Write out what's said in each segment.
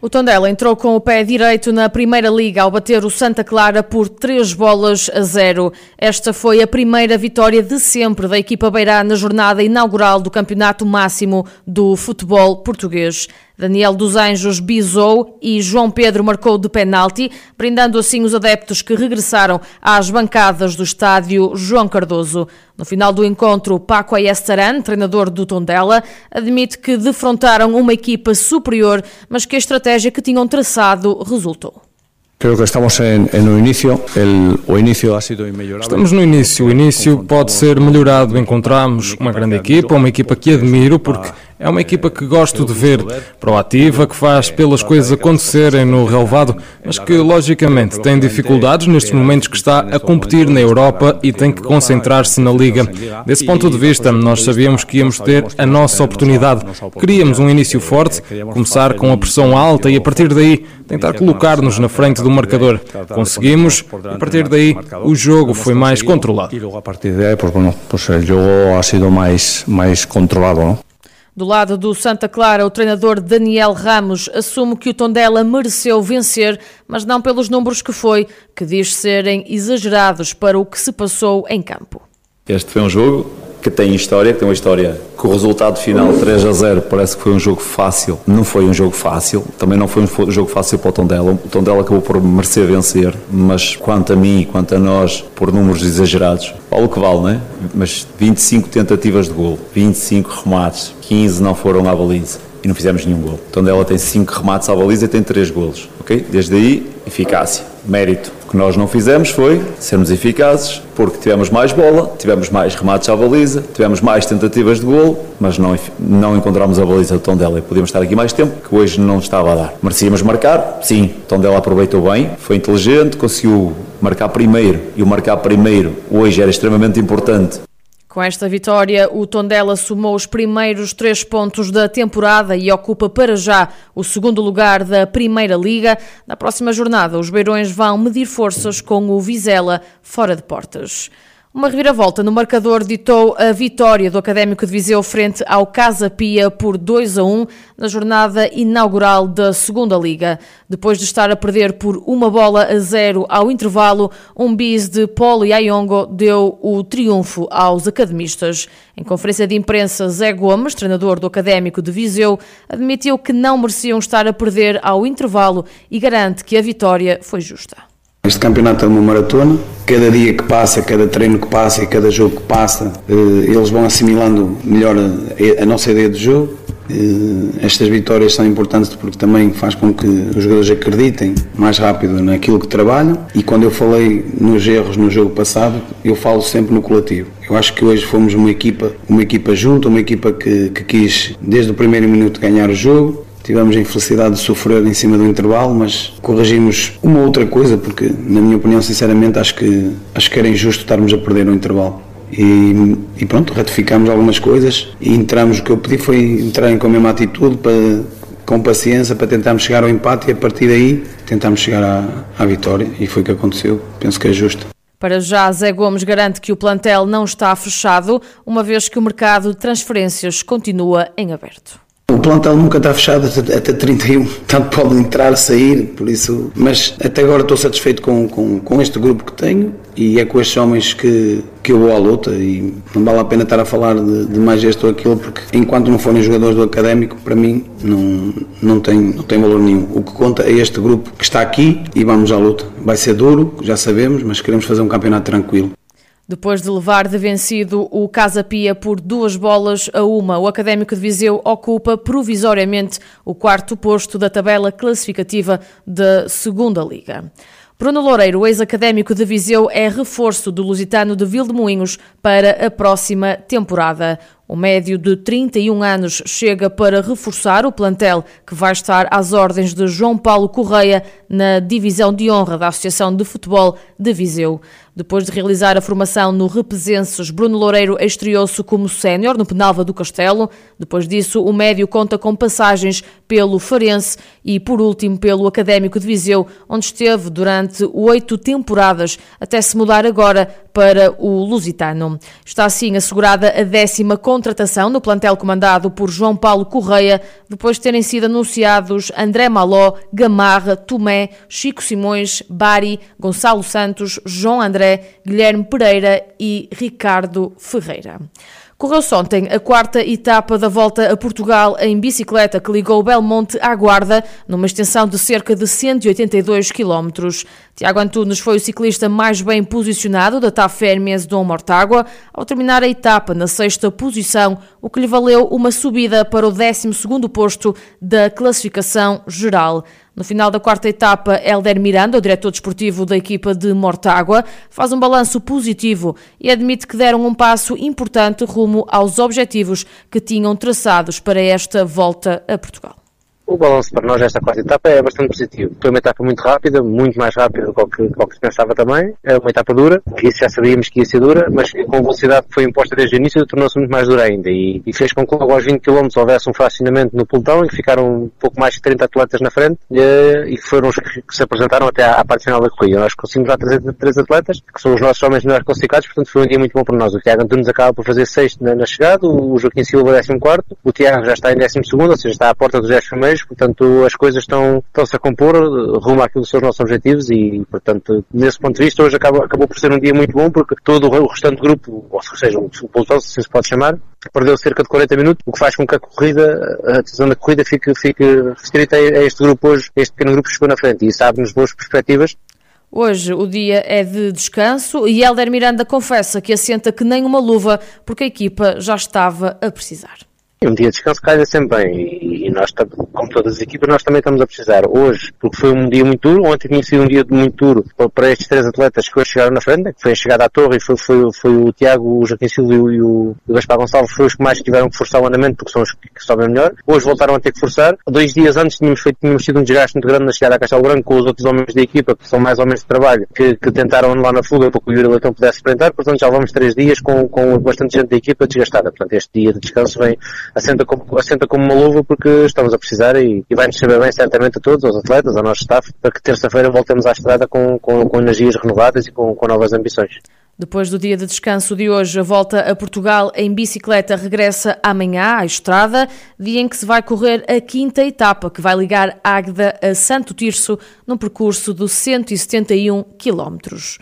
O Tondela entrou com o pé direito na Primeira Liga ao bater o Santa Clara por 3 bolas a 0. Esta foi a primeira vitória de sempre da equipa beirá na jornada inaugural do Campeonato Máximo do Futebol Português. Daniel dos Anjos bisou e João Pedro marcou de penalti, brindando assim os adeptos que regressaram às bancadas do estádio João Cardoso. No final do encontro, Paco Ayestaran, treinador do Tondela, admite que defrontaram uma equipa superior, mas que a estratégia que tinham traçado resultou. Creo que estamos en, en un inicio. El, o inicio ha sido inmejorable. Estamos no início. O início pode ser melhorado. Encontramos uma grande equipa, uma equipa que admiro, porque é uma equipa que gosto de ver, proativa, que faz pelas coisas acontecerem no relevado, mas que logicamente tem dificuldades nestes momentos que está a competir na Europa e tem que concentrar-se na Liga. Desse ponto de vista, nós sabíamos que íamos ter a nossa oportunidade. Queríamos um início forte, começar com a pressão alta e a partir daí tentar colocar-nos na frente do marcador. Conseguimos e a partir daí o jogo foi mais controlado. E logo a partir daí, pues bueno, el juego ha sido mais mais controlado, ¿no? Do lado do Santa Clara, o treinador Daniel Ramos assume que o Tondela mereceu vencer, mas não pelos números que foi, que diz serem exagerados para o que se passou em campo. Este foi um jogo que tem história, que tem uma história que o resultado final 3 a 0 parece que foi um jogo fácil. Não foi um jogo fácil, também não foi um jogo fácil para o Tondela. O Tondela acabou por merecer vencer, mas quanto a mim quanto a nós, por números exagerados, vale o que vale, não é? Mas 25 tentativas de gol, 25 remates, 15 não foram à baliza e não fizemos nenhum gol. Tondela tem 5 remates à baliza e tem 3 golos, ok? Desde aí, eficácia, mérito. O que nós não fizemos foi sermos eficazes, porque tivemos mais bola, tivemos mais remates à baliza, tivemos mais tentativas de gol, mas não, não encontramos a baliza do Tondela e podíamos estar aqui mais tempo, que hoje não estava a dar. Merecíamos marcar? Sim. Tondela aproveitou bem, foi inteligente, conseguiu marcar primeiro, e o marcar primeiro hoje era extremamente importante com esta vitória, o Tondela somou os primeiros três pontos da temporada e ocupa para já o segundo lugar da Primeira Liga. Na próxima jornada, os Beirões vão medir forças com o Vizela fora de portas. Uma reviravolta no marcador ditou a vitória do Académico de Viseu frente ao Casa Pia por 2 a 1 na jornada inaugural da Segunda Liga. Depois de estar a perder por uma bola a zero ao intervalo, um bis de Paulo Ayongo deu o triunfo aos academistas. Em conferência de imprensa, Zé Gomes, treinador do Académico de Viseu, admitiu que não mereciam estar a perder ao intervalo e garante que a vitória foi justa. Este campeonato é uma maratona, cada dia que passa, cada treino que passa e cada jogo que passa, eh, eles vão assimilando melhor a nossa ideia de jogo. Eh, estas vitórias são importantes porque também faz com que os jogadores acreditem mais rápido naquilo que trabalham. E quando eu falei nos erros no jogo passado, eu falo sempre no coletivo. Eu acho que hoje fomos uma equipa, uma equipa junta, uma equipa que, que quis desde o primeiro minuto ganhar o jogo, Tivemos a infelicidade de sofrer em cima do intervalo, mas corrigimos uma outra coisa, porque, na minha opinião, sinceramente, acho que, acho que era injusto estarmos a perder no intervalo. E, e pronto, ratificámos algumas coisas e entramos. O que eu pedi foi entrar com a mesma atitude, para, com paciência, para tentarmos chegar ao empate e a partir daí tentarmos chegar à, à vitória. E foi o que aconteceu. Penso que é justo. Para já, Zé Gomes garante que o plantel não está fechado, uma vez que o mercado de transferências continua em aberto. O plantel nunca está fechado até 31, tanto pode entrar, sair, por isso. Mas até agora estou satisfeito com, com, com este grupo que tenho e é com estes homens que, que eu vou à luta e não vale a pena estar a falar de, de mais este ou aquilo porque enquanto não forem jogadores do académico, para mim não, não, tem, não tem valor nenhum. O que conta é este grupo que está aqui e vamos à luta. Vai ser duro, já sabemos, mas queremos fazer um campeonato tranquilo. Depois de levar de vencido o Casa Pia por duas bolas a uma, o Académico de Viseu ocupa provisoriamente o quarto posto da tabela classificativa da Segunda Liga. Bruno Loureiro, ex-académico de Viseu, é reforço do Lusitano de Vildemoinhos para a próxima temporada. O médio de 31 anos chega para reforçar o plantel que vai estar às ordens de João Paulo Correia na divisão de honra da Associação de Futebol de Viseu. Depois de realizar a formação no Repesenses, Bruno Loureiro estreou-se como sénior no Penalva do Castelo. Depois disso, o médio conta com passagens pelo Farense e, por último, pelo Académico de Viseu, onde esteve durante oito temporadas, até se mudar agora para o Lusitano. Está assim assegurada a décima contratação no plantel comandado por João Paulo Correia, depois de terem sido anunciados André Maló, Gamarra, Tomé, Chico Simões, Bari, Gonçalo Santos, João André, Guilherme Pereira e Ricardo Ferreira. Correu-se ontem a quarta etapa da volta a Portugal em bicicleta que ligou Belmonte à Guarda, numa extensão de cerca de 182 km. Tiago Antunes foi o ciclista mais bem posicionado da TAF Férmias Dom Mortágua, ao terminar a etapa na sexta posição, o que lhe valeu uma subida para o 12º posto da classificação geral. No final da quarta etapa, Helder Miranda, o diretor desportivo da equipa de Mortágua, faz um balanço positivo e admite que deram um passo importante rumo aos objetivos que tinham traçados para esta volta a Portugal. O balanço para nós desta quarta etapa é bastante positivo. Foi uma etapa muito rápida, muito mais rápida do que, o que se pensava também. É uma etapa dura, que isso já sabíamos que ia ser dura, mas com a velocidade que foi imposta desde o início tornou-se muito mais dura ainda e, e, fez com que logo aos 20 km houvesse um fracionamento no pelotão em que ficaram um pouco mais de 30 atletas na frente e, e que foram os que, se apresentaram até à, à parte final da corrida. Nós conseguimos lá trazer três atletas, que são os nossos homens melhores classificados, portanto foi um dia muito bom para nós. O Tiago Antunes acaba por fazer sexto na, na chegada, o Joaquim Silva décimo quarto, o Tiago já está em décimo segundo, ou seja, está à porta dos 10 primeiros, portanto as coisas estão, estão-se a compor rumo àquilo que são os nossos objetivos e, portanto, nesse ponto de vista, hoje acabou, acabou por ser um dia muito bom porque todo o restante grupo, ou seja, o pelotão, se se pode chamar, perdeu cerca de 40 minutos, o que faz com que a corrida, a decisão da corrida fique, fique restrita a este grupo hoje, este pequeno grupo que chegou na frente e isso abre-nos boas perspectivas Hoje o dia é de descanso e Helder Miranda confessa que assenta que nem uma luva porque a equipa já estava a precisar. Um dia de descanso calha sempre bem e nós, como todas as equipas, nós também estamos a precisar. Hoje, porque foi um dia muito duro, ontem tinha sido um dia muito duro para estes três atletas que hoje chegaram na frente, que foi a chegada à torre e foi, foi, foi o Tiago, o Joaquim Silva e o, o Gaspar Gonçalves, foi os que mais tiveram que forçar o andamento, porque são os que, sobem melhor. Hoje voltaram a ter que forçar. Dois dias antes tínhamos feito, tínhamos tido um desgaste muito grande na chegada a Castelo Branco com os outros homens da equipa, que são mais homens de trabalho, que, que tentaram lá na fuga para que o Yuri Leitão pudesse sprintar, portanto já vamos três dias com, com bastante gente da equipa desgastada. Portanto, este dia de descanso vem, assenta como, assenta como uma luva porque estamos a precisar e, e vai-nos saber bem certamente a todos, aos atletas, ao nosso staff, para que terça-feira voltemos à estrada com, com, com energias renovadas e com, com novas ambições. Depois do dia de descanso de hoje, a volta a Portugal em bicicleta regressa amanhã à estrada, dia em que se vai correr a quinta etapa, que vai ligar Águeda a Santo Tirso, num percurso de 171 quilómetros.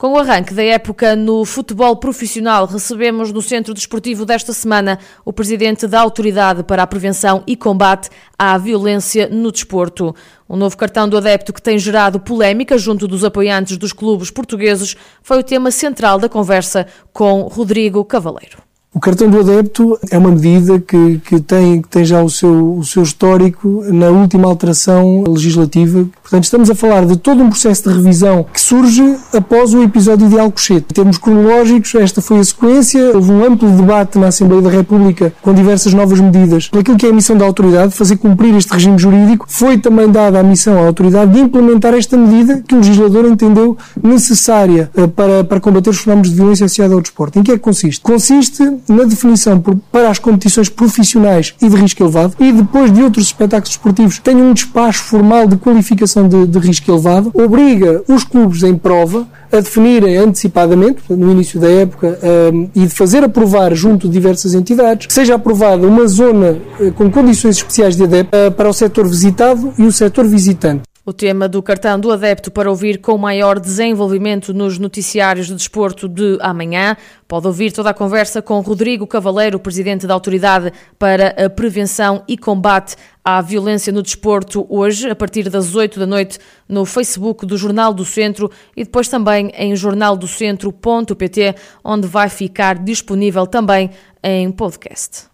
Com o arranque da época no futebol profissional, recebemos no Centro Desportivo desta semana o presidente da Autoridade para a Prevenção e Combate à Violência no Desporto. Um novo cartão do adepto que tem gerado polémica junto dos apoiantes dos clubes portugueses foi o tema central da conversa com Rodrigo Cavaleiro. O cartão do adepto é uma medida que, que, tem, que tem já o seu, o seu histórico na última alteração legislativa. Portanto, estamos a falar de todo um processo de revisão que surge após o episódio de Alcochete. Em termos cronológicos, esta foi a sequência. Houve um amplo debate na Assembleia da República com diversas novas medidas. Por aquilo que é a missão da autoridade, fazer cumprir este regime jurídico, foi também dada a missão à autoridade de implementar esta medida que o legislador entendeu necessária eh, para, para combater os fenómenos de violência associada ao desporto. Em que é que consiste? Consiste na definição por, para as competições profissionais e de risco elevado e depois de outros espetáculos esportivos tenham um despacho formal de qualificação de, de risco elevado, obriga os clubes em prova a definirem antecipadamente, no início da época, um, e de fazer aprovar junto de diversas entidades, seja aprovada uma zona uh, com condições especiais de adepto uh, para o setor visitado e o setor visitante. O tema do cartão do adepto para ouvir com maior desenvolvimento nos noticiários de desporto de amanhã. Pode ouvir toda a conversa com Rodrigo Cavaleiro, presidente da Autoridade para a Prevenção e Combate à Violência no Desporto, hoje, a partir das 8 da noite, no Facebook do Jornal do Centro e depois também em jornaldocentro.pt, onde vai ficar disponível também em podcast.